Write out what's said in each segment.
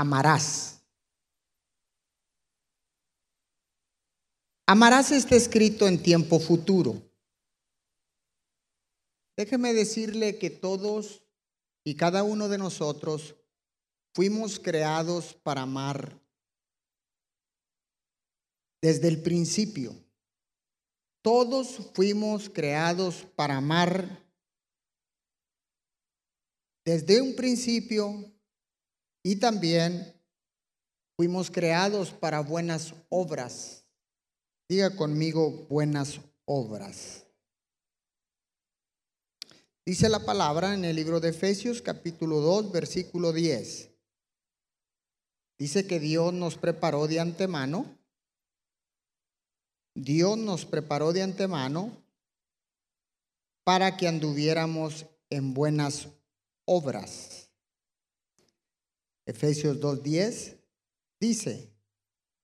amarás. Amarás está escrito en tiempo futuro. Déjeme decirle que todos y cada uno de nosotros fuimos creados para amar desde el principio. Todos fuimos creados para amar desde un principio y también fuimos creados para buenas obras. Diga conmigo buenas obras. Dice la palabra en el libro de Efesios capítulo 2 versículo 10. Dice que Dios nos preparó de antemano Dios nos preparó de antemano para que anduviéramos en buenas obras. Efesios 2.10 dice,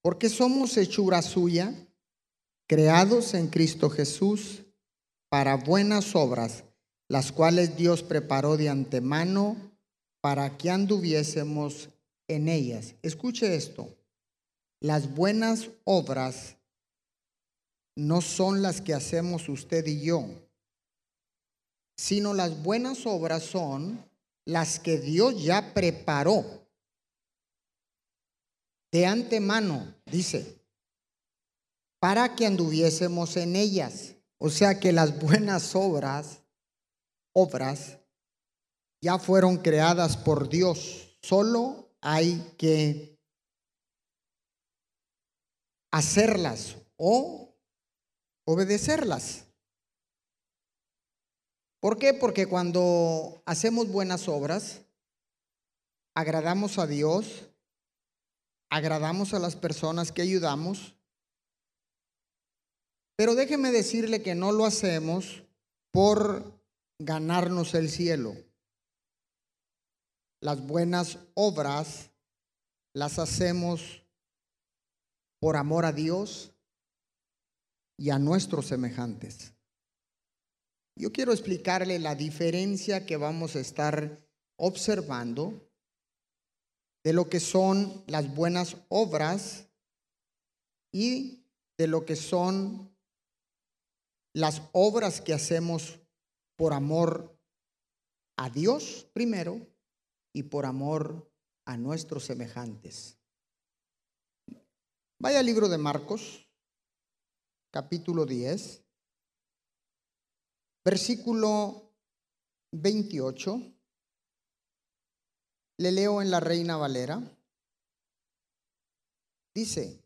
porque somos hechura suya, creados en Cristo Jesús para buenas obras, las cuales Dios preparó de antemano para que anduviésemos en ellas. Escuche esto, las buenas obras no son las que hacemos usted y yo, sino las buenas obras son las que Dios ya preparó de antemano, dice, para que anduviésemos en ellas. O sea que las buenas obras, obras, ya fueron creadas por Dios. Solo hay que hacerlas o obedecerlas. ¿Por qué? Porque cuando hacemos buenas obras, agradamos a Dios, agradamos a las personas que ayudamos, pero déjeme decirle que no lo hacemos por ganarnos el cielo. Las buenas obras las hacemos por amor a Dios, y a nuestros semejantes. Yo quiero explicarle la diferencia que vamos a estar observando de lo que son las buenas obras y de lo que son las obras que hacemos por amor a Dios primero y por amor a nuestros semejantes. Vaya al libro de Marcos, capítulo 10, versículo 28. Le leo en la Reina Valera. Dice,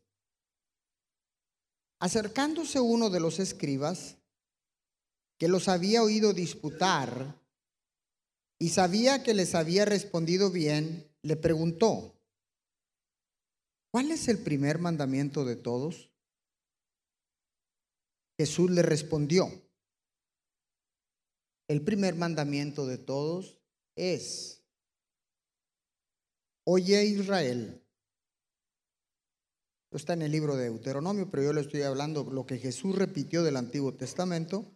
acercándose uno de los escribas, que los había oído disputar y sabía que les había respondido bien, le preguntó, ¿cuál es el primer mandamiento de todos? Jesús le respondió, el primer mandamiento de todos es, oye Israel, esto está en el libro de Deuteronomio, pero yo le estoy hablando lo que Jesús repitió del Antiguo Testamento.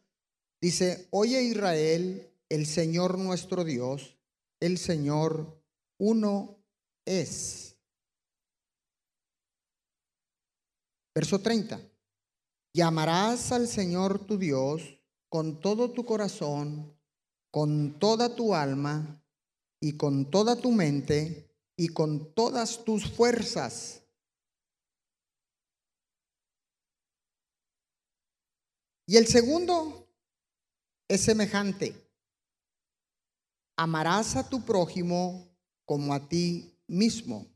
Dice, oye Israel, el Señor nuestro Dios, el Señor uno es. Verso 30. Llamarás al Señor tu Dios con todo tu corazón, con toda tu alma y con toda tu mente y con todas tus fuerzas. Y el segundo es semejante. Amarás a tu prójimo como a ti mismo.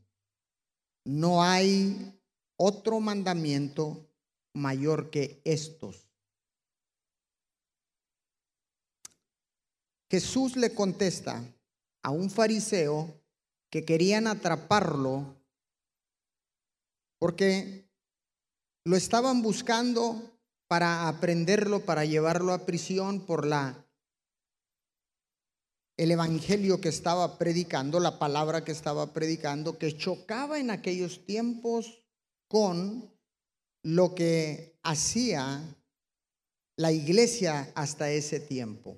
No hay otro mandamiento mayor que estos. Jesús le contesta a un fariseo que querían atraparlo porque lo estaban buscando para aprenderlo, para llevarlo a prisión por la el evangelio que estaba predicando, la palabra que estaba predicando, que chocaba en aquellos tiempos con lo que hacía la iglesia hasta ese tiempo.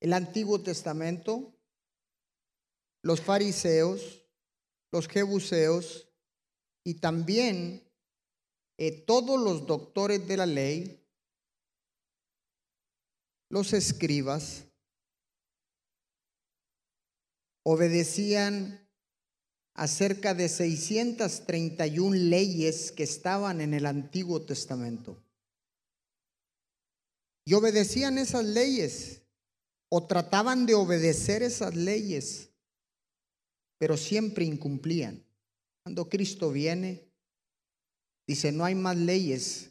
El Antiguo Testamento los fariseos, los jebuseos y también eh, todos los doctores de la ley, los escribas, obedecían a cerca de 631 leyes que estaban en el Antiguo Testamento. Y obedecían esas leyes o trataban de obedecer esas leyes, pero siempre incumplían. Cuando Cristo viene, dice, no hay más leyes,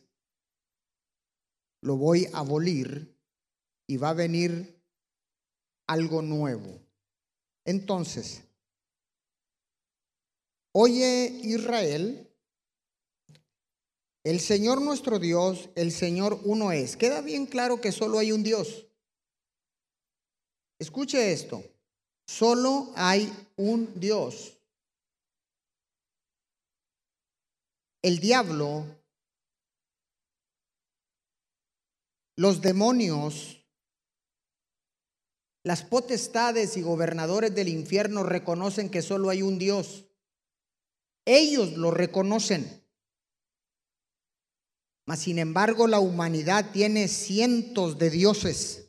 lo voy a abolir y va a venir algo nuevo. Entonces, oye Israel, el Señor nuestro Dios, el Señor uno es. Queda bien claro que solo hay un Dios. Escuche esto, solo hay un Dios. El diablo, los demonios, las potestades y gobernadores del infierno reconocen que solo hay un Dios. Ellos lo reconocen. Mas sin embargo la humanidad tiene cientos de dioses.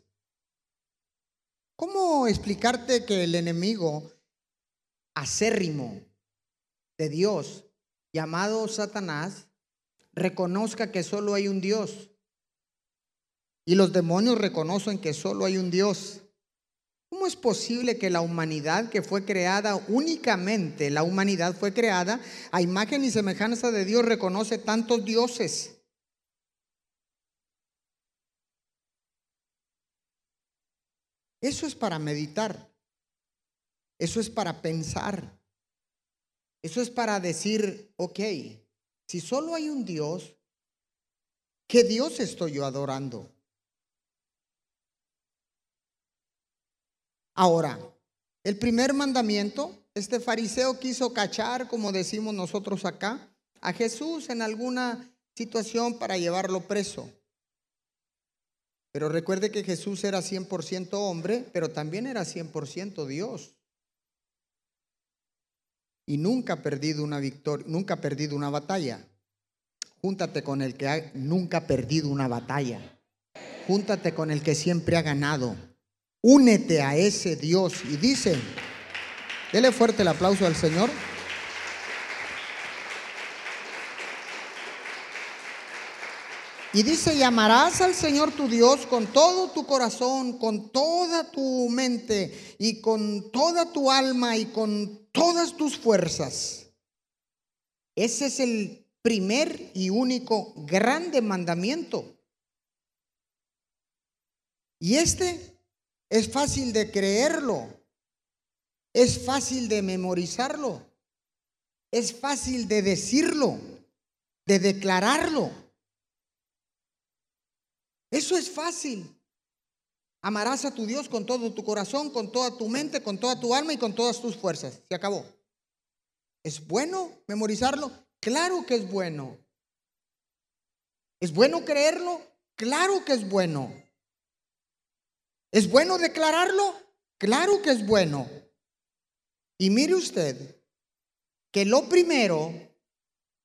¿Cómo explicarte que el enemigo acérrimo de Dios, llamado Satanás, reconozca que solo hay un Dios? Y los demonios reconocen que solo hay un Dios. ¿Cómo es posible que la humanidad que fue creada únicamente, la humanidad fue creada a imagen y semejanza de Dios, reconoce tantos dioses? Eso es para meditar. Eso es para pensar. Eso es para decir, ok, si solo hay un Dios, ¿qué Dios estoy yo adorando? Ahora, el primer mandamiento, este fariseo quiso cachar, como decimos nosotros acá, a Jesús en alguna situación para llevarlo preso. Pero recuerde que Jesús era 100% hombre, pero también era 100% Dios. Y nunca ha perdido una victoria, nunca ha perdido una batalla. Júntate con el que nunca ha perdido una batalla. Júntate con el que siempre ha ganado. Únete a ese Dios. Y dice, dele fuerte el aplauso al Señor. Y dice, llamarás al Señor tu Dios con todo tu corazón, con toda tu mente y con toda tu alma y con todas tus fuerzas. Ese es el primer y único grande mandamiento. Y este es fácil de creerlo. Es fácil de memorizarlo. Es fácil de decirlo, de declararlo. Eso es fácil. Amarás a tu Dios con todo tu corazón, con toda tu mente, con toda tu alma y con todas tus fuerzas. Se acabó. ¿Es bueno memorizarlo? Claro que es bueno. ¿Es bueno creerlo? Claro que es bueno. ¿Es bueno declararlo? Claro que es bueno. Y mire usted que lo primero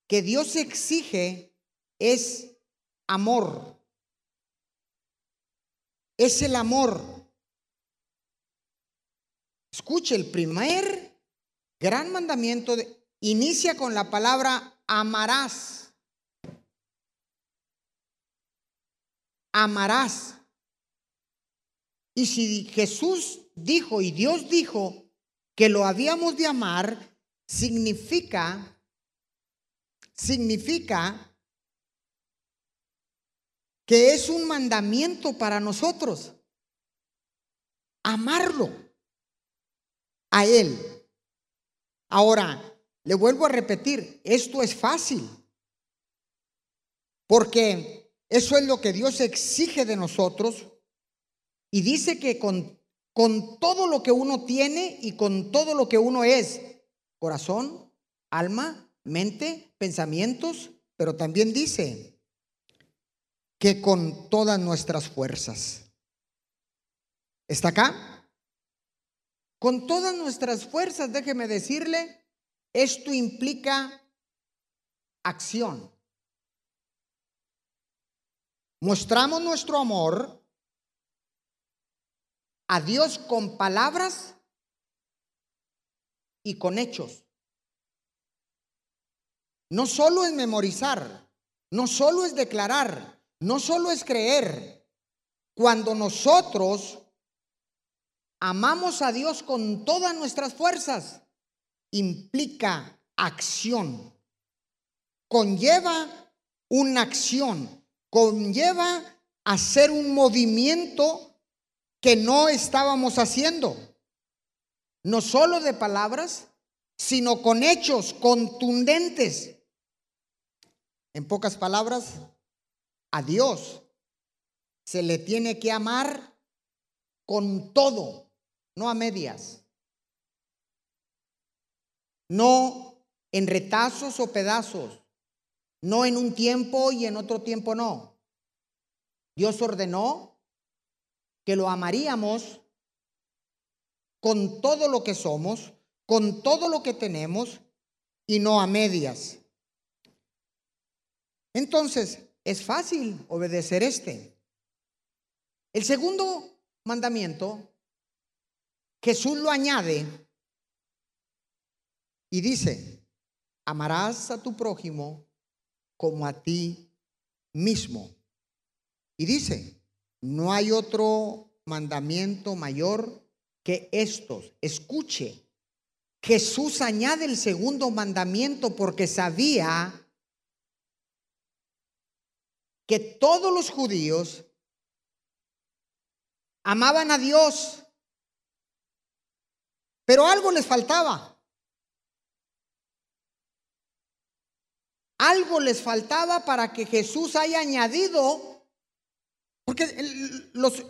que Dios exige es amor. Es el amor. Escuche, el primer gran mandamiento inicia con la palabra amarás. Amarás. Y si Jesús dijo y Dios dijo que lo habíamos de amar, significa, significa que es un mandamiento para nosotros. Amarlo a Él. Ahora, le vuelvo a repetir, esto es fácil. Porque eso es lo que Dios exige de nosotros y dice que con, con todo lo que uno tiene y con todo lo que uno es, corazón, alma, mente, pensamientos, pero también dice que con todas nuestras fuerzas. ¿Está acá? con todas nuestras fuerzas, déjeme decirle, esto implica acción. Mostramos nuestro amor a Dios con palabras y con hechos. No solo es memorizar, no solo es declarar, no solo es creer. Cuando nosotros amamos a Dios con todas nuestras fuerzas, implica acción. Conlleva una acción, conlleva hacer un movimiento que no estábamos haciendo. No solo de palabras, sino con hechos contundentes. En pocas palabras, a Dios se le tiene que amar con todo no a medias, no en retazos o pedazos, no en un tiempo y en otro tiempo no. Dios ordenó que lo amaríamos con todo lo que somos, con todo lo que tenemos y no a medias. Entonces, es fácil obedecer este. El segundo mandamiento Jesús lo añade y dice, amarás a tu prójimo como a ti mismo. Y dice, no hay otro mandamiento mayor que estos. Escuche, Jesús añade el segundo mandamiento porque sabía que todos los judíos amaban a Dios pero algo les faltaba. Algo les faltaba para que Jesús haya añadido, porque los,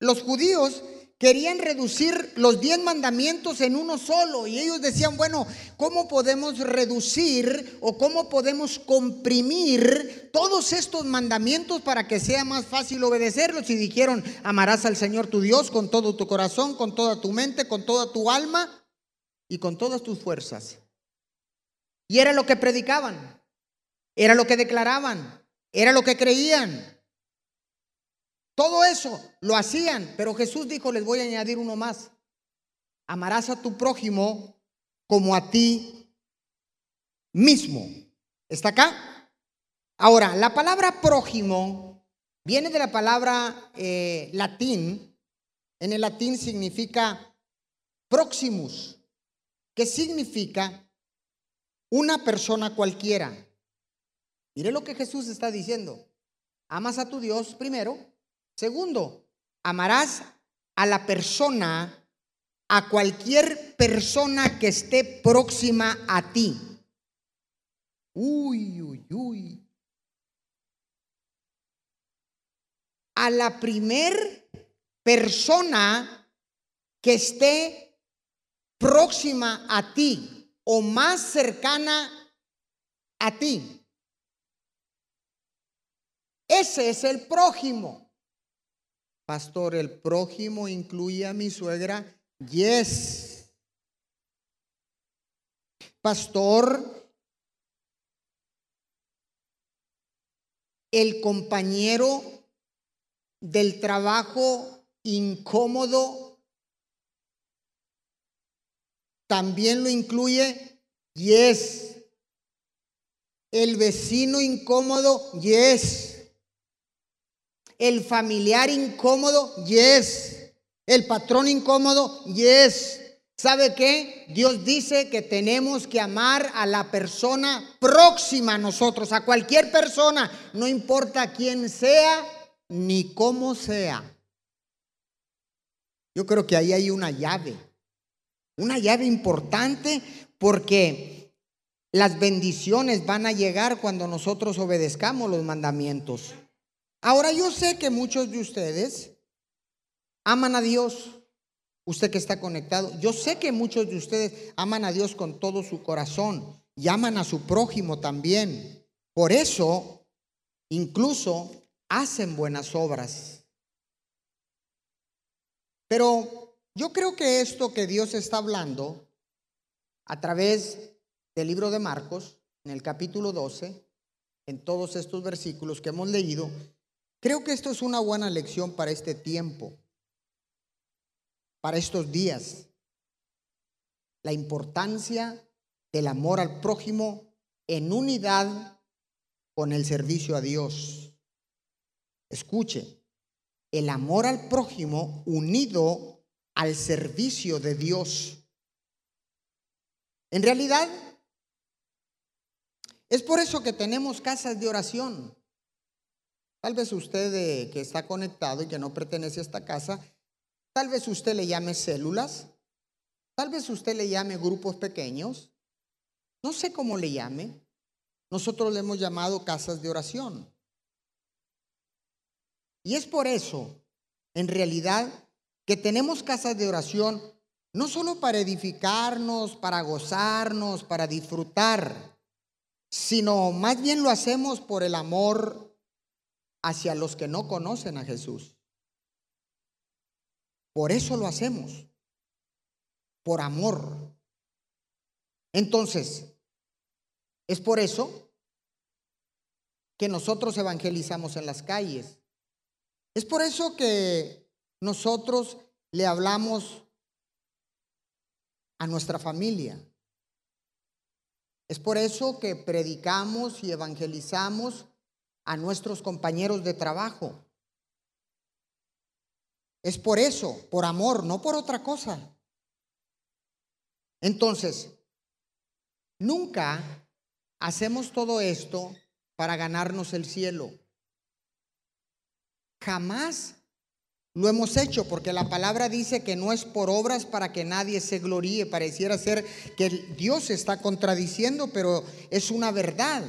los judíos querían reducir los diez mandamientos en uno solo y ellos decían, bueno, ¿cómo podemos reducir o cómo podemos comprimir todos estos mandamientos para que sea más fácil obedecerlos? Y dijeron, amarás al Señor tu Dios con todo tu corazón, con toda tu mente, con toda tu alma y con todas tus fuerzas. Y era lo que predicaban, era lo que declaraban, era lo que creían. Todo eso lo hacían, pero Jesús dijo, les voy a añadir uno más. Amarás a tu prójimo como a ti mismo. ¿Está acá? Ahora, la palabra prójimo viene de la palabra eh, latín. En el latín significa próximus, que significa una persona cualquiera. Mire lo que Jesús está diciendo. Amas a tu Dios primero Segundo, amarás a la persona, a cualquier persona que esté próxima a ti. Uy, uy, uy. A la primer persona que esté próxima a ti o más cercana a ti. Ese es el prójimo. Pastor, ¿el prójimo incluye a mi suegra? Yes. Pastor, el compañero del trabajo incómodo también lo incluye? Yes. El vecino incómodo? Yes. El familiar incómodo, yes. El patrón incómodo, yes. ¿Sabe qué? Dios dice que tenemos que amar a la persona próxima a nosotros, a cualquier persona, no importa quién sea ni cómo sea. Yo creo que ahí hay una llave, una llave importante porque las bendiciones van a llegar cuando nosotros obedezcamos los mandamientos. Ahora yo sé que muchos de ustedes aman a Dios. Usted que está conectado, yo sé que muchos de ustedes aman a Dios con todo su corazón y aman a su prójimo también. Por eso, incluso hacen buenas obras. Pero yo creo que esto que Dios está hablando a través del libro de Marcos, en el capítulo 12, en todos estos versículos que hemos leído, creo que esto es una buena lección para este tiempo, para estos días. La importancia del amor al prójimo en unidad con el servicio a Dios. Escuche, el amor al prójimo unido al servicio de Dios. En realidad, es por eso que tenemos casas de oración. Tal vez usted eh, que está conectado y que no pertenece a esta casa, tal vez usted le llame células, tal vez usted le llame grupos pequeños, no sé cómo le llame. Nosotros le hemos llamado casas de oración. Y es por eso, en realidad, que tenemos casas de oración no solo para edificarnos, para gozarnos, para disfrutar, sino más bien lo hacemos por el amor hacia los que no conocen a Jesús. Por eso lo hacemos, por amor. Entonces, es por eso que nosotros evangelizamos en las calles. Es por eso que nosotros le hablamos a nuestra familia. Es por eso que predicamos y evangelizamos a nuestros compañeros de trabajo. Es por eso, por amor, no por otra cosa. Entonces, nunca hacemos todo esto para ganarnos el cielo. Jamás lo hemos hecho porque la palabra dice que no es por obras para que nadie se gloríe. Pareciera ser que Dios está contradiciendo, pero es una verdad.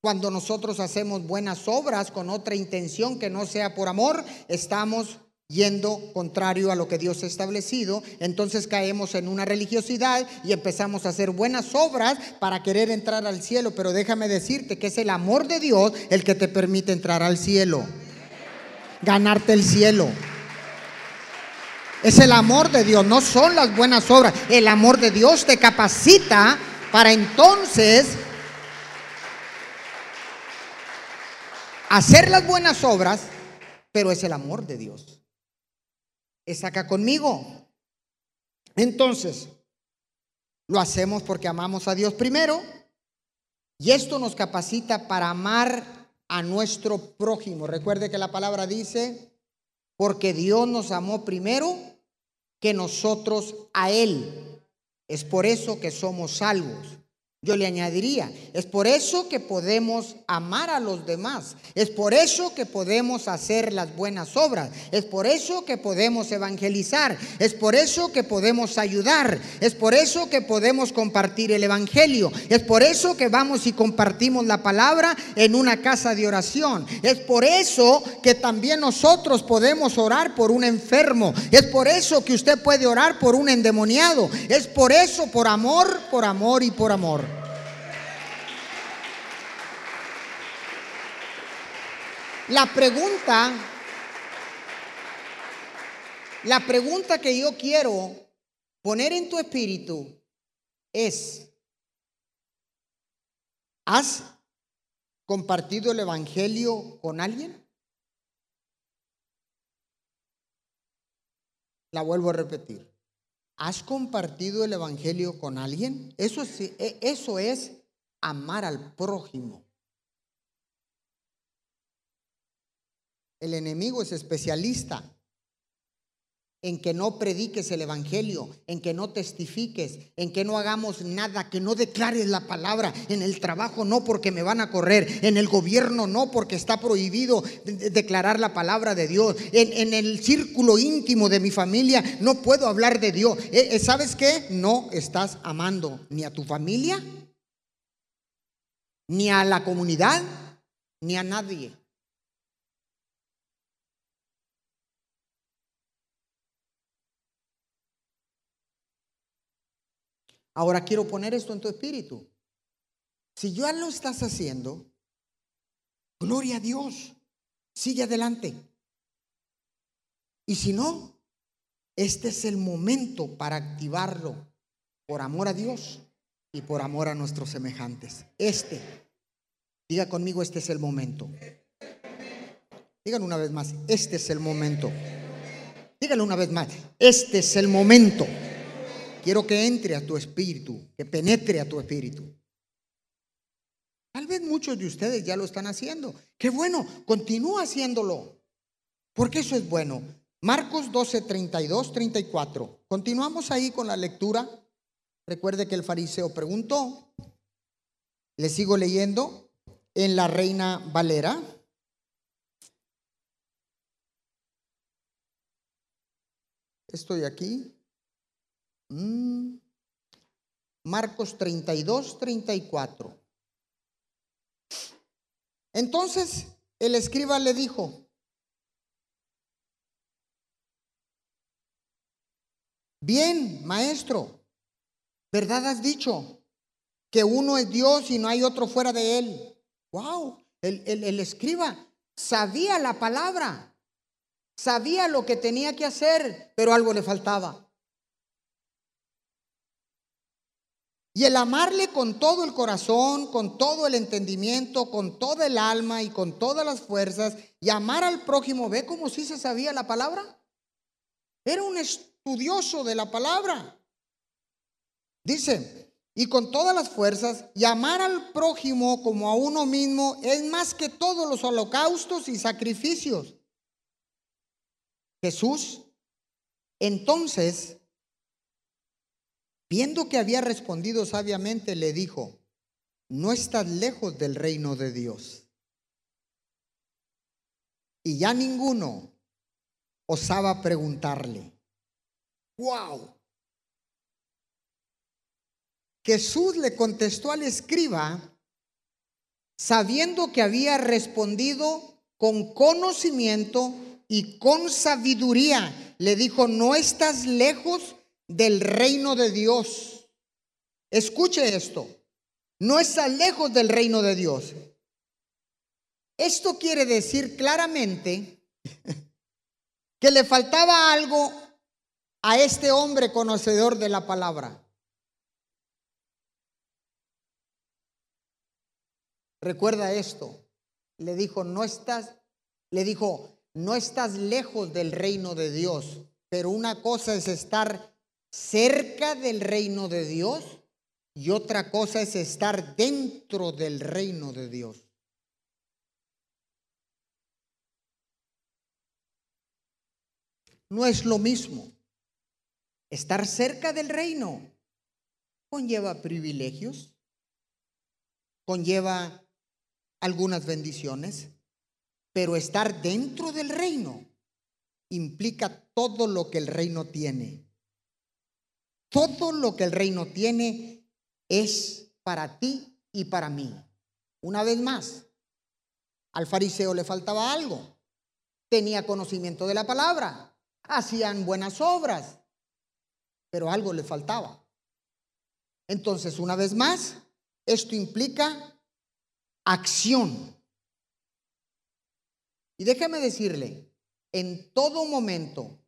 Cuando nosotros hacemos buenas obras con otra intención que no sea por amor, estamos yendo contrario a lo que Dios ha establecido, entonces caemos en una religiosidad y empezamos a hacer buenas obras para querer entrar al cielo, pero déjame decirte que es el amor de Dios el que te permite entrar al cielo, ganarte el cielo. Es el amor de Dios, no son las buenas obras. El amor de Dios te capacita para entonces hacer las buenas obras, pero es el amor de Dios es acá conmigo. Entonces, lo hacemos porque amamos a Dios primero y esto nos capacita para amar a nuestro prójimo. Recuerde que la palabra dice, porque Dios nos amó primero que nosotros a Él. Es por eso que somos salvos. Yo le añadiría, es por eso que podemos amar a los demás, es por eso que podemos hacer las buenas obras, es por eso que podemos evangelizar, es por eso que podemos ayudar, es por eso que podemos compartir el Evangelio, es por eso que vamos y compartimos la palabra en una casa de oración, es por eso que también nosotros podemos orar por un enfermo, es por eso que usted puede orar por un endemoniado, es por eso, por amor, por amor y por amor. La pregunta, la pregunta que yo quiero poner en tu espíritu es, ¿has compartido el Evangelio con alguien? La vuelvo a repetir. ¿Has compartido el Evangelio con alguien? Eso es, eso es amar al prójimo. El enemigo es especialista en que no prediques el Evangelio, en que no testifiques, en que no hagamos nada, que no declares la palabra, en el trabajo no porque me van a correr, en el gobierno no porque está prohibido declarar la palabra de Dios, en, el círculo íntimo de mi familia no puedo hablar de Dios. Eh, eh, ¿Sabes qué? No estás amando ni a tu familia, ni a la comunidad, ni a nadie. Ahora quiero poner esto en tu espíritu. Si ya lo estás haciendo, gloria a Dios, sigue adelante. Y si no, este es el momento para activarlo por amor a Dios y por amor a nuestros semejantes. Este, diga conmigo, este es el momento. Digan una vez más, este es el momento. Díganlo una vez más, este es el momento. Quiero que entre a tu espíritu, que penetre a tu espíritu. Tal vez muchos de ustedes ya lo están haciendo. Qué bueno, continúa haciéndolo. Porque eso es bueno. Marcos 12, 32, 34. Continuamos ahí con la lectura. Recuerde que el fariseo preguntó. Le sigo leyendo en la Reina Valera. Estoy aquí. Marcos 32, 34. Entonces el escriba le dijo, bien, maestro, ¿verdad has dicho? Que uno es Dios y no hay otro fuera de él. Wow, el, el escriba sabía la palabra, sabía lo que tenía que hacer, pero algo le faltaba. Y el amarle con todo el corazón, con todo el entendimiento, con toda el alma y con todas las fuerzas, y amar al prójimo, ¿ve cómo sí se sabía la palabra? Era un estudioso de la palabra. Dice, y con todas las fuerzas, y amar al prójimo como a uno mismo es más que todos los holocaustos y sacrificios. Jesús entonces Viendo que había respondido sabiamente, le dijo, no estás lejos del reino de Dios. Y ya ninguno osaba preguntarle. ¡Wow! Jesús le contestó al escriba, sabiendo que había respondido con conocimiento y con sabiduría. Le dijo, no estás lejos del reino de Dios. Escuche esto, no está lejos del reino de Dios. Esto quiere decir claramente que le faltaba algo a este hombre conocedor de la palabra. Recuerda esto. Le dijo, no estás, le dijo, no estás lejos del reino de Dios, pero una cosa es estar cerca del reino de Dios y otra cosa es estar dentro del reino de Dios. No es lo mismo. Estar cerca del reino conlleva privilegios, conlleva algunas bendiciones, pero estar dentro del reino implica todo lo que el reino tiene. Todo lo que el reino tiene es para ti y para mí. Una vez más, al fariseo le faltaba algo. Tenía conocimiento de la palabra, hacían buenas obras, pero algo le faltaba. Entonces, una vez más, esto implica acción. Y déjeme decirle, en todo momento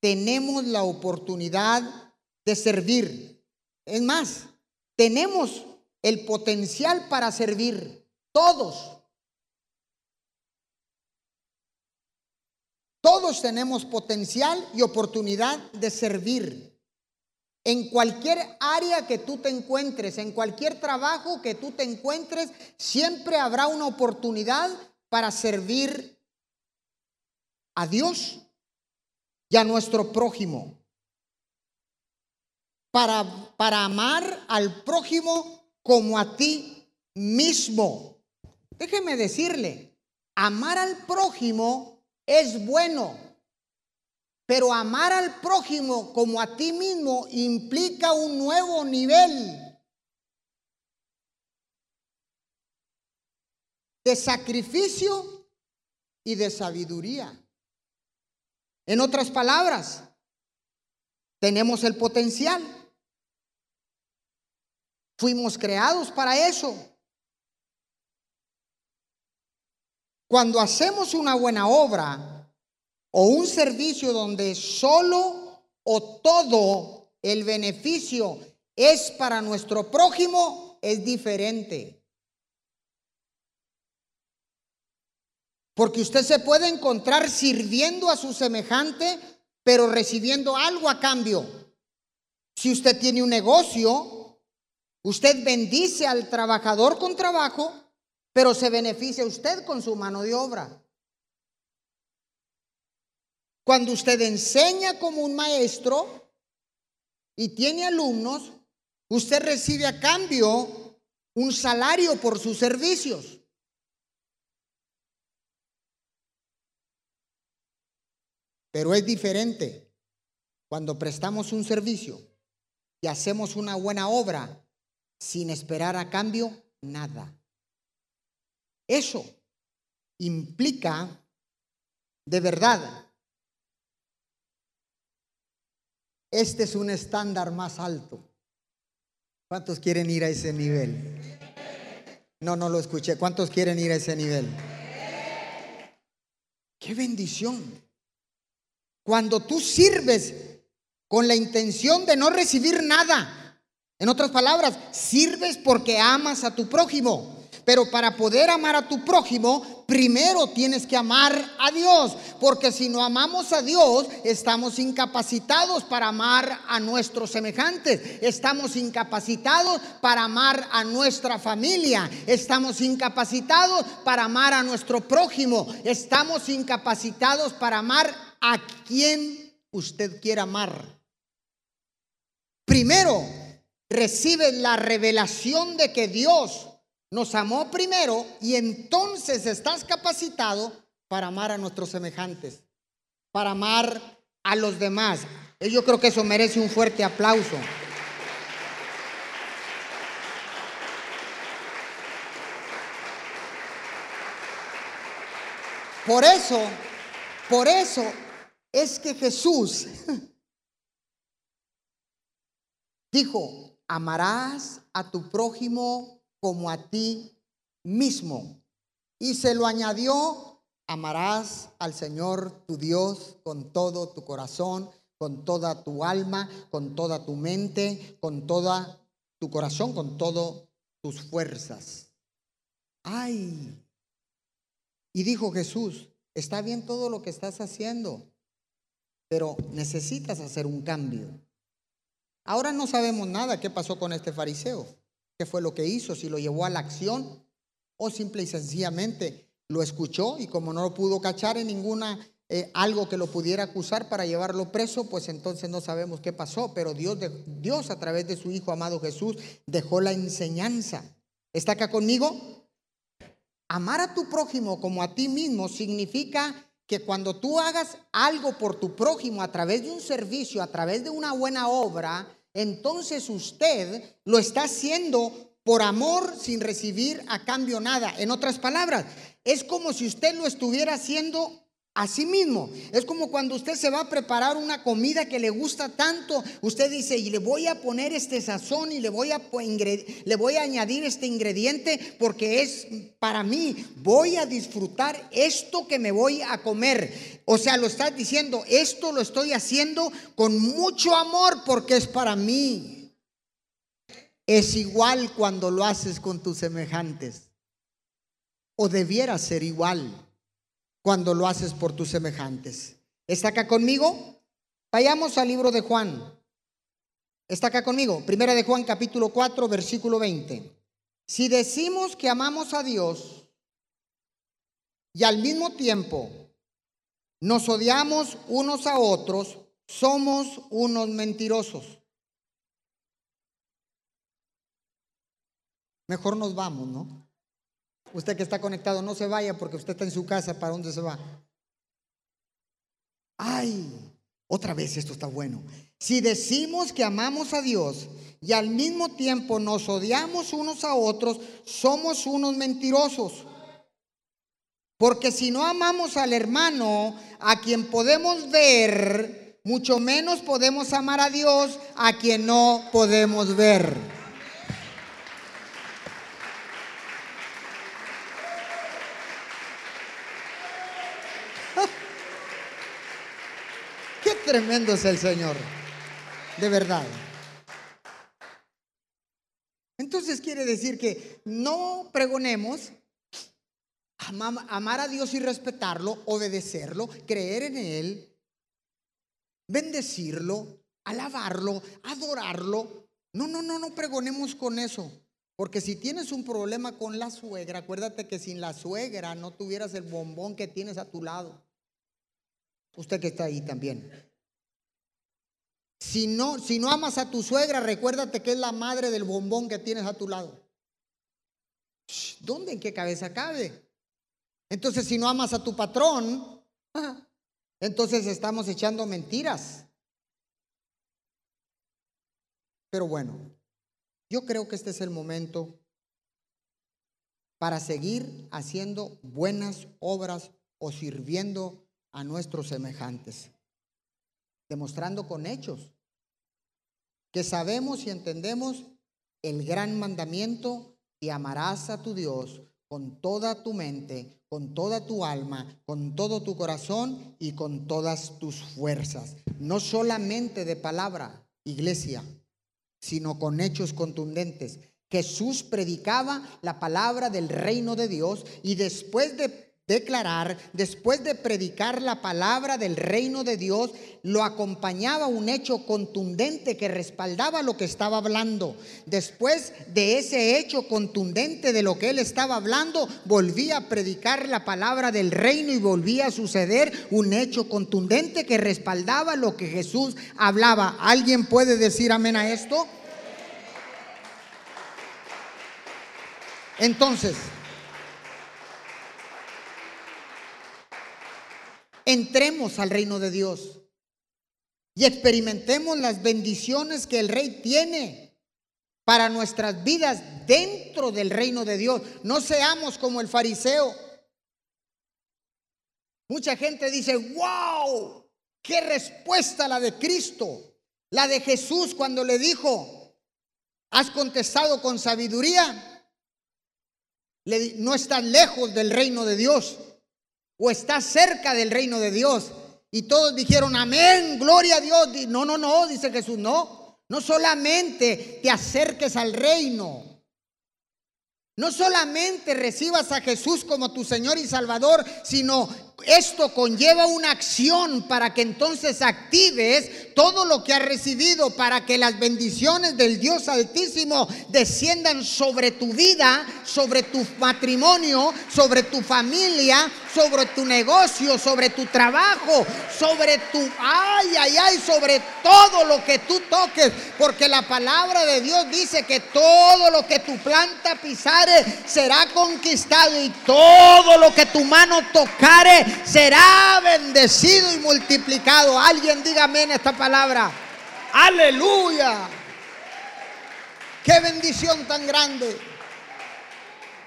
tenemos la oportunidad de servir. Es más, tenemos el potencial para servir, todos. Todos tenemos potencial y oportunidad de servir. En cualquier área que tú te encuentres, en cualquier trabajo que tú te encuentres, siempre habrá una oportunidad para servir a Dios y a nuestro prójimo para, para amar al prójimo como a ti mismo. Déjeme decirle, amar al prójimo es bueno, pero amar al prójimo como a ti mismo implica un nuevo nivel de sacrificio y de sabiduría. En otras palabras, tenemos el potencial. Fuimos creados para eso. Cuando hacemos una buena obra o un servicio donde solo o todo el beneficio es para nuestro prójimo, es diferente. Porque usted se puede encontrar sirviendo a su semejante, pero recibiendo algo a cambio. Si usted tiene un negocio, usted bendice al trabajador con trabajo, pero se beneficia usted con su mano de obra. Cuando usted enseña como un maestro y tiene alumnos, usted recibe a cambio un salario por sus servicios. Pero es diferente cuando prestamos un servicio y hacemos una buena obra sin esperar a cambio nada. Eso implica de verdad Este es un estándar más alto. ¿Cuántos quieren ir a ese nivel? No, no lo escuché. ¿Cuántos quieren ir a ese nivel? Qué bendición. Cuando tú sirves con la intención de no recibir nada. En otras palabras, sirves porque amas a tu prójimo. Pero para poder amar a tu prójimo, primero tienes que amar a Dios. Porque si no amamos a Dios, estamos incapacitados para amar a nuestros semejantes. Estamos incapacitados para amar a nuestra familia. Estamos incapacitados para amar a nuestro prójimo. Estamos incapacitados para amar a quien usted quiera amar. Primero, recibe la revelación de que Dios nos amó primero y entonces estás capacitado para amar a nuestros semejantes, para amar a los demás. Yo creo que eso merece un fuerte aplauso. Por eso, por eso es que Jesús dijo, amarás a tu prójimo como a ti mismo. Y se lo añadió, amarás al Señor tu Dios con todo tu corazón, con toda tu alma, con toda tu mente, con toda tu corazón, con todas tus fuerzas. Ay. Y dijo Jesús, está bien todo lo que estás haciendo, pero necesitas hacer un cambio. Ahora no sabemos nada qué pasó con este fariseo qué fue lo que hizo, si lo llevó a la acción o simple y sencillamente lo escuchó y como no lo pudo cachar en ninguna eh, algo que lo pudiera acusar para llevarlo preso, pues entonces no sabemos qué pasó, pero Dios, Dios a través de su Hijo amado Jesús dejó la enseñanza. ¿Está acá conmigo? Amar a tu prójimo como a ti mismo significa que cuando tú hagas algo por tu prójimo a través de un servicio, a través de una buena obra, entonces usted lo está haciendo por amor sin recibir a cambio nada. En otras palabras, es como si usted lo estuviera haciendo a sí mismo. Es como cuando usted se va a preparar una comida que le gusta tanto, usted dice, y le voy a poner este sazón y le voy a, le voy a añadir este ingrediente porque es para mí, voy a disfrutar esto que me voy a comer. O sea, lo estás diciendo, esto lo estoy haciendo con mucho amor porque es para mí. Es igual cuando lo haces con tus semejantes. O debiera ser igual cuando lo haces por tus semejantes. ¿Está acá conmigo? Vayamos al libro de Juan. ¿Está acá conmigo? Primera de Juan capítulo 4, versículo 20. Si decimos que amamos a Dios y al mismo tiempo nos odiamos unos a otros, somos unos mentirosos. Mejor nos vamos, ¿no? Usted que está conectado, no se vaya porque usted está en su casa. ¿Para dónde se va? Ay, otra vez esto está bueno. Si decimos que amamos a Dios y al mismo tiempo nos odiamos unos a otros, somos unos mentirosos. Porque si no amamos al hermano a quien podemos ver, mucho menos podemos amar a Dios a quien no podemos ver. Tremendo es el Señor. De verdad. Entonces quiere decir que no pregonemos amar a Dios y respetarlo, obedecerlo, creer en Él, bendecirlo, alabarlo, adorarlo. No, no, no, no pregonemos con eso. Porque si tienes un problema con la suegra, acuérdate que sin la suegra no tuvieras el bombón que tienes a tu lado. Usted que está ahí también. Si no, si no amas a tu suegra, recuérdate que es la madre del bombón que tienes a tu lado. ¿Dónde en qué cabeza cabe? Entonces, si no amas a tu patrón, entonces estamos echando mentiras. Pero bueno, yo creo que este es el momento para seguir haciendo buenas obras o sirviendo a nuestros semejantes, demostrando con hechos que sabemos y entendemos el gran mandamiento y amarás a tu Dios con toda tu mente, con toda tu alma, con todo tu corazón y con todas tus fuerzas. No solamente de palabra, iglesia, sino con hechos contundentes. Jesús predicaba la palabra del reino de Dios y después de declarar, después de predicar la palabra del reino de Dios, lo acompañaba un hecho contundente que respaldaba lo que estaba hablando. Después de ese hecho contundente de lo que él estaba hablando, volvía a predicar la palabra del reino y volvía a suceder un hecho contundente que respaldaba lo que Jesús hablaba. ¿Alguien puede decir amén a esto? Entonces, entremos al reino de Dios y experimentemos las bendiciones que el rey tiene para nuestras vidas dentro del reino de Dios. No seamos como el fariseo. Mucha gente dice, wow, qué respuesta la de Cristo, la de Jesús cuando le dijo, has contestado con sabiduría, no estás lejos del reino de Dios o está cerca del reino de Dios. Y todos dijeron, amén, gloria a Dios. No, no, no, dice Jesús, no. No solamente te acerques al reino. No solamente recibas a Jesús como tu Señor y Salvador, sino esto conlleva una acción para que entonces actives todo lo que has recibido, para que las bendiciones del Dios Altísimo desciendan sobre tu vida, sobre tu matrimonio, sobre tu familia, sobre tu negocio, sobre tu trabajo, sobre tu, ay, ay, ay, sobre todo lo que tú toques, porque la palabra de Dios dice que todo lo que tu planta pisare será conquistado y todo lo que tu mano tocare será bendecido y multiplicado. Alguien dígame en esta palabra. Aleluya. Qué bendición tan grande.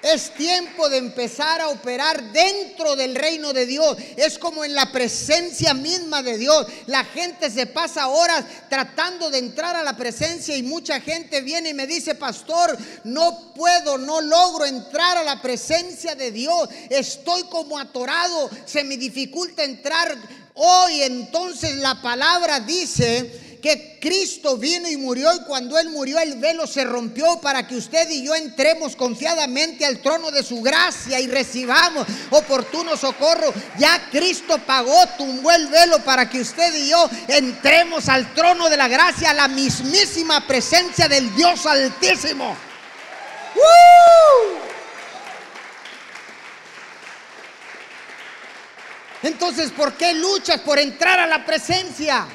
Es tiempo de empezar a operar dentro del reino de Dios. Es como en la presencia misma de Dios. La gente se pasa horas tratando de entrar a la presencia y mucha gente viene y me dice, pastor, no puedo, no logro entrar a la presencia de Dios. Estoy como atorado, se me dificulta entrar. Hoy entonces la palabra dice que Cristo vino y murió y cuando Él murió el velo se rompió para que usted y yo entremos confiadamente al trono de su gracia y recibamos oportuno socorro. Ya Cristo pagó, tumbó el velo para que usted y yo entremos al trono de la gracia, a la mismísima presencia del Dios altísimo. Entonces, ¿por qué luchas por entrar a la presencia?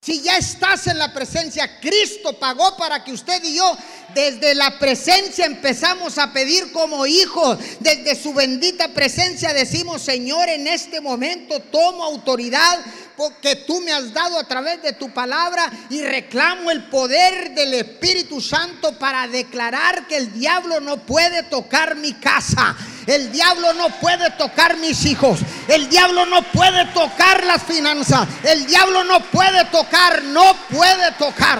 Si ya estás en la presencia, Cristo pagó para que usted y yo desde la presencia empezamos a pedir como hijos. Desde su bendita presencia decimos, Señor, en este momento tomo autoridad que tú me has dado a través de tu palabra y reclamo el poder del Espíritu Santo para declarar que el diablo no puede tocar mi casa. El diablo no puede tocar mis hijos. El diablo no puede tocar las finanzas. El diablo no puede tocar, no puede tocar.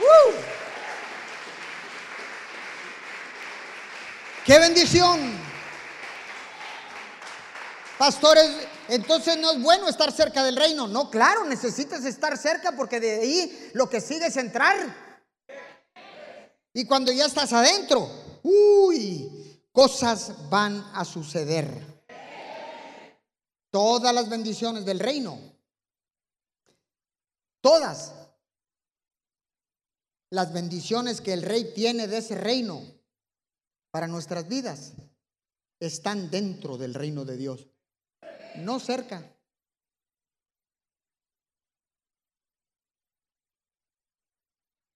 ¡Uh! ¡Qué bendición! Pastores, Entonces no es bueno estar cerca del reino. No, claro, necesitas estar cerca porque de ahí lo que sigue es entrar. Y cuando ya estás adentro, uy, cosas van a suceder. Todas las bendiciones del reino. Todas las bendiciones que el rey tiene de ese reino para nuestras vidas están dentro del reino de Dios no cerca.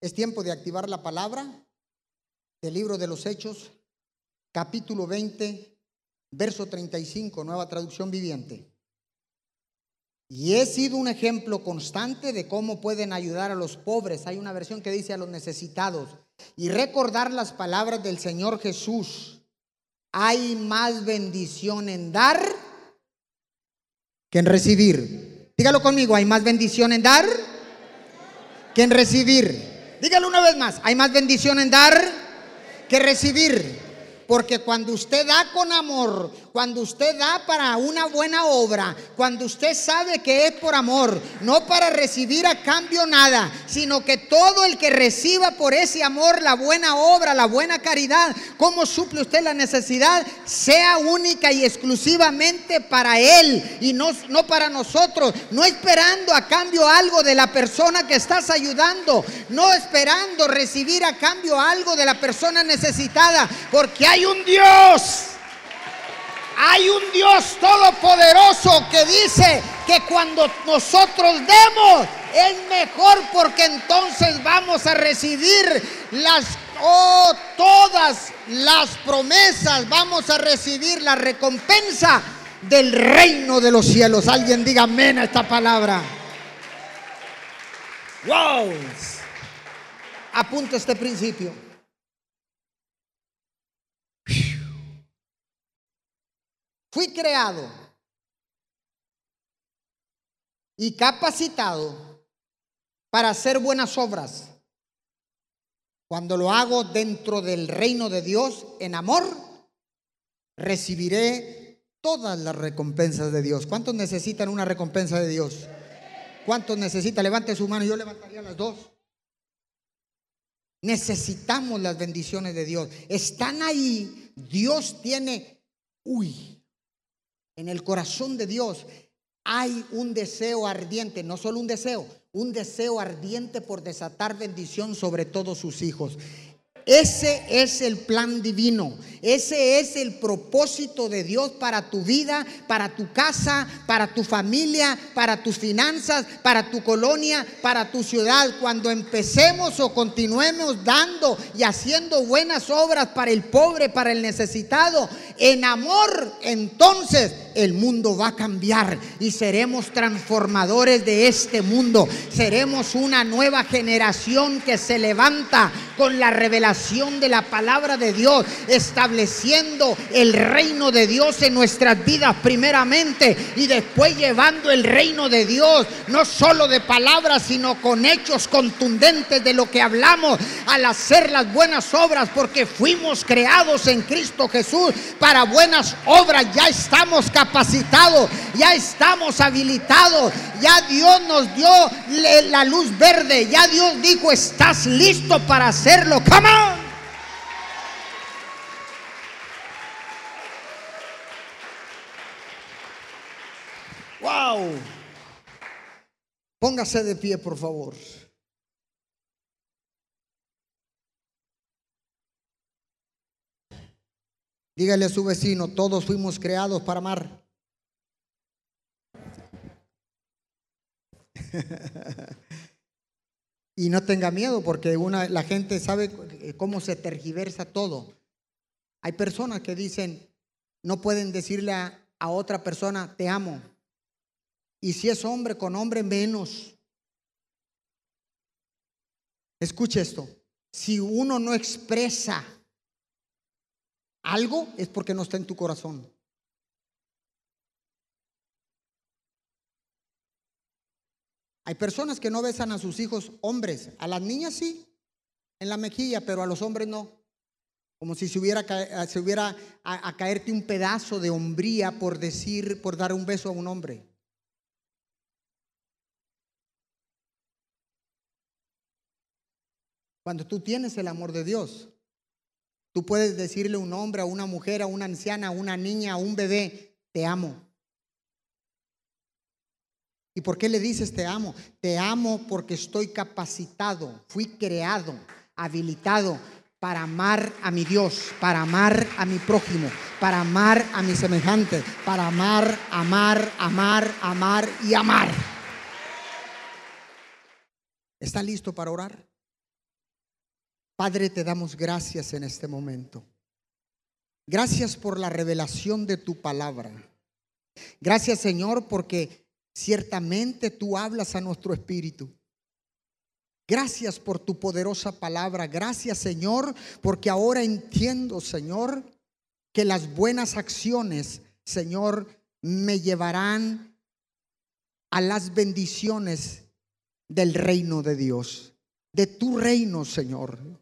Es tiempo de activar la palabra del libro de los Hechos, capítulo 20, verso 35, nueva traducción viviente. Y he sido un ejemplo constante de cómo pueden ayudar a los pobres. Hay una versión que dice a los necesitados. Y recordar las palabras del Señor Jesús. Hay más bendición en dar que en recibir. Dígalo conmigo, hay más bendición en dar que en recibir. Dígalo una vez más, hay más bendición en dar que recibir. Porque cuando usted da con amor, cuando usted da para una buena obra, cuando usted sabe que es por amor, no para recibir a cambio nada, sino que todo el que reciba por ese amor la buena obra, la buena caridad, ¿cómo suple usted la necesidad? Sea única y exclusivamente para Él y no, no para nosotros, no esperando a cambio algo de la persona que estás ayudando, no esperando recibir a cambio algo de la persona necesitada, porque hay un Dios hay un Dios todopoderoso que dice que cuando nosotros demos es mejor porque entonces vamos a recibir las oh, todas las promesas, vamos a recibir la recompensa del reino de los cielos. Alguien diga amén a esta palabra. Wow. Apunta este principio. Fui creado y capacitado para hacer buenas obras. Cuando lo hago dentro del reino de Dios en amor, recibiré todas las recompensas de Dios. ¿Cuántos necesitan una recompensa de Dios? ¿Cuántos necesitan? Levante su mano, yo levantaría las dos. Necesitamos las bendiciones de Dios. Están ahí. Dios tiene, uy, en el corazón de Dios hay un deseo ardiente, no solo un deseo, un deseo ardiente por desatar bendición sobre todos sus hijos. Ese es el plan divino. Ese es el propósito de Dios para tu vida, para tu casa, para tu familia, para tus finanzas, para tu colonia, para tu ciudad. Cuando empecemos o continuemos dando y haciendo buenas obras para el pobre, para el necesitado, en amor, entonces el mundo va a cambiar y seremos transformadores de este mundo. Seremos una nueva generación que se levanta con la revelación de la palabra de Dios, estableciendo el reino de Dios en nuestras vidas primeramente y después llevando el reino de Dios, no solo de palabras, sino con hechos contundentes de lo que hablamos al hacer las buenas obras, porque fuimos creados en Cristo Jesús para buenas obras, ya estamos ya estamos habilitados, ya Dios nos dio la luz verde, ya Dios dijo, estás listo para hacerlo. Come. Wow. Póngase de pie, por favor. Dígale a su vecino, todos fuimos creados para amar. y no tenga miedo porque una, la gente sabe cómo se tergiversa todo. Hay personas que dicen, no pueden decirle a, a otra persona, te amo. Y si es hombre con hombre, menos. Escuche esto. Si uno no expresa algo, es porque no está en tu corazón. Hay personas que no besan a sus hijos hombres, a las niñas sí, en la mejilla, pero a los hombres no. Como si se hubiera, ca- se hubiera a, a caerte un pedazo de hombría por decir, por dar un beso a un hombre. Cuando tú tienes el amor de Dios, tú puedes decirle a un hombre, a una mujer, a una anciana, a una niña, a un bebé, te amo. ¿Y por qué le dices te amo? Te amo porque estoy capacitado, fui creado, habilitado para amar a mi Dios, para amar a mi prójimo, para amar a mi semejante, para amar, amar, amar, amar y amar. ¿Está listo para orar? Padre, te damos gracias en este momento. Gracias por la revelación de tu palabra. Gracias, Señor, porque ciertamente tú hablas a nuestro espíritu. Gracias por tu poderosa palabra. Gracias, Señor, porque ahora entiendo, Señor, que las buenas acciones, Señor, me llevarán a las bendiciones del reino de Dios, de tu reino, Señor.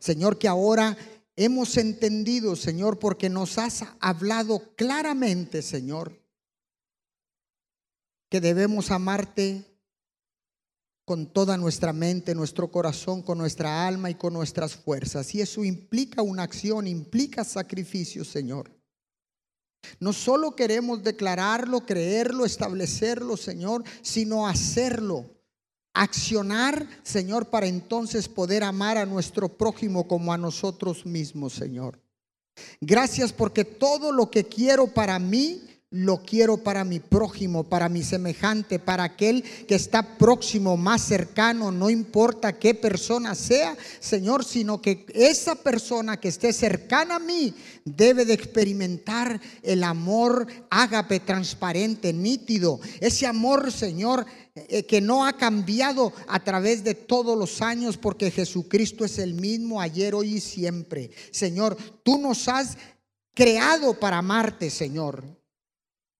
Señor, que ahora hemos entendido, Señor, porque nos has hablado claramente, Señor, que debemos amarte con toda nuestra mente, nuestro corazón, con nuestra alma y con nuestras fuerzas. Y eso implica una acción, implica sacrificio, Señor. No solo queremos declararlo, creerlo, establecerlo, Señor, sino hacerlo. Accionar, Señor, para entonces poder amar a nuestro prójimo como a nosotros mismos, Señor. Gracias porque todo lo que quiero para mí, lo quiero para mi prójimo, para mi semejante, para aquel que está próximo, más cercano, no importa qué persona sea, Señor, sino que esa persona que esté cercana a mí debe de experimentar el amor ágape, transparente, nítido. Ese amor, Señor, eh, que no ha cambiado a través de todos los años porque Jesucristo es el mismo ayer, hoy y siempre. Señor, tú nos has creado para amarte, Señor.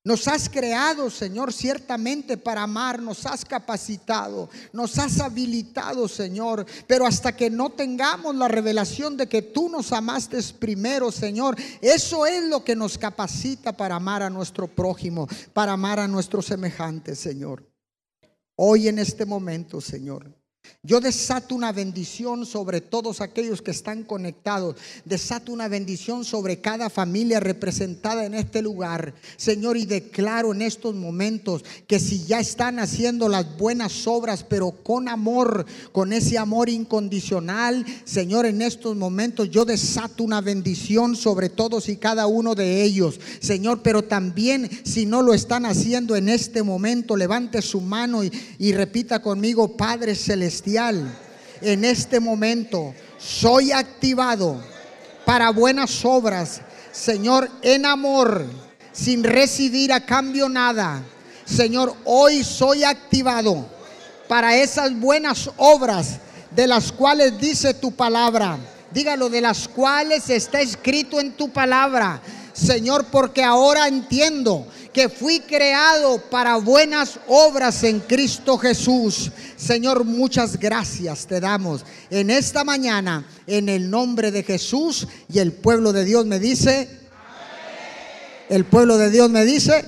Nos has creado, Señor, ciertamente para amar, nos has capacitado, nos has habilitado, Señor, pero hasta que no tengamos la revelación de que tú nos amaste primero, Señor, eso es lo que nos capacita para amar a nuestro prójimo, para amar a nuestro semejante, Señor. Hoy en este momento, Señor, yo desato una bendición sobre todos aquellos que están conectados. Desato una bendición sobre cada familia representada en este lugar. Señor, y declaro en estos momentos que si ya están haciendo las buenas obras, pero con amor, con ese amor incondicional, Señor, en estos momentos yo desato una bendición sobre todos y cada uno de ellos. Señor, pero también si no lo están haciendo en este momento, levante su mano y, repita conmigo, Padre Celestial, en este momento soy activado para buenas obras, Señor, en amor, sin recibir a cambio nada. Señor, hoy soy activado para esas buenas obras de las cuales dice tu palabra. Dígalo, de las cuales está escrito en tu palabra. Señor, porque ahora entiendo que fui creado para buenas obras en Cristo Jesús. Señor, muchas gracias te damos en esta mañana en el nombre de Jesús y el pueblo de Dios me dice, el pueblo de Dios me dice,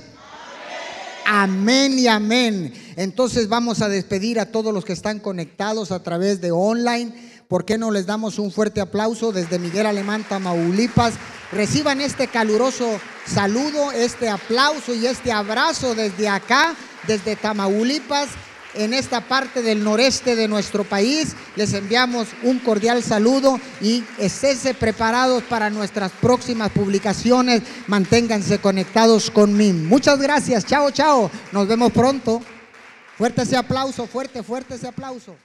amén y amén. Entonces vamos a despedir a todos los que están conectados a través de online. ¿Por qué no les damos un fuerte aplauso desde Miguel Alemán, Tamaulipas? Reciban este caluroso saludo, este aplauso y este abrazo desde acá, desde Tamaulipas, en esta parte del noreste de nuestro país. Les enviamos un cordial saludo y esténse preparados para nuestras próximas publicaciones. Manténganse conectados conmigo. Muchas gracias. Chao, chao. Nos vemos pronto. Fuerte ese aplauso, fuerte, fuerte ese aplauso.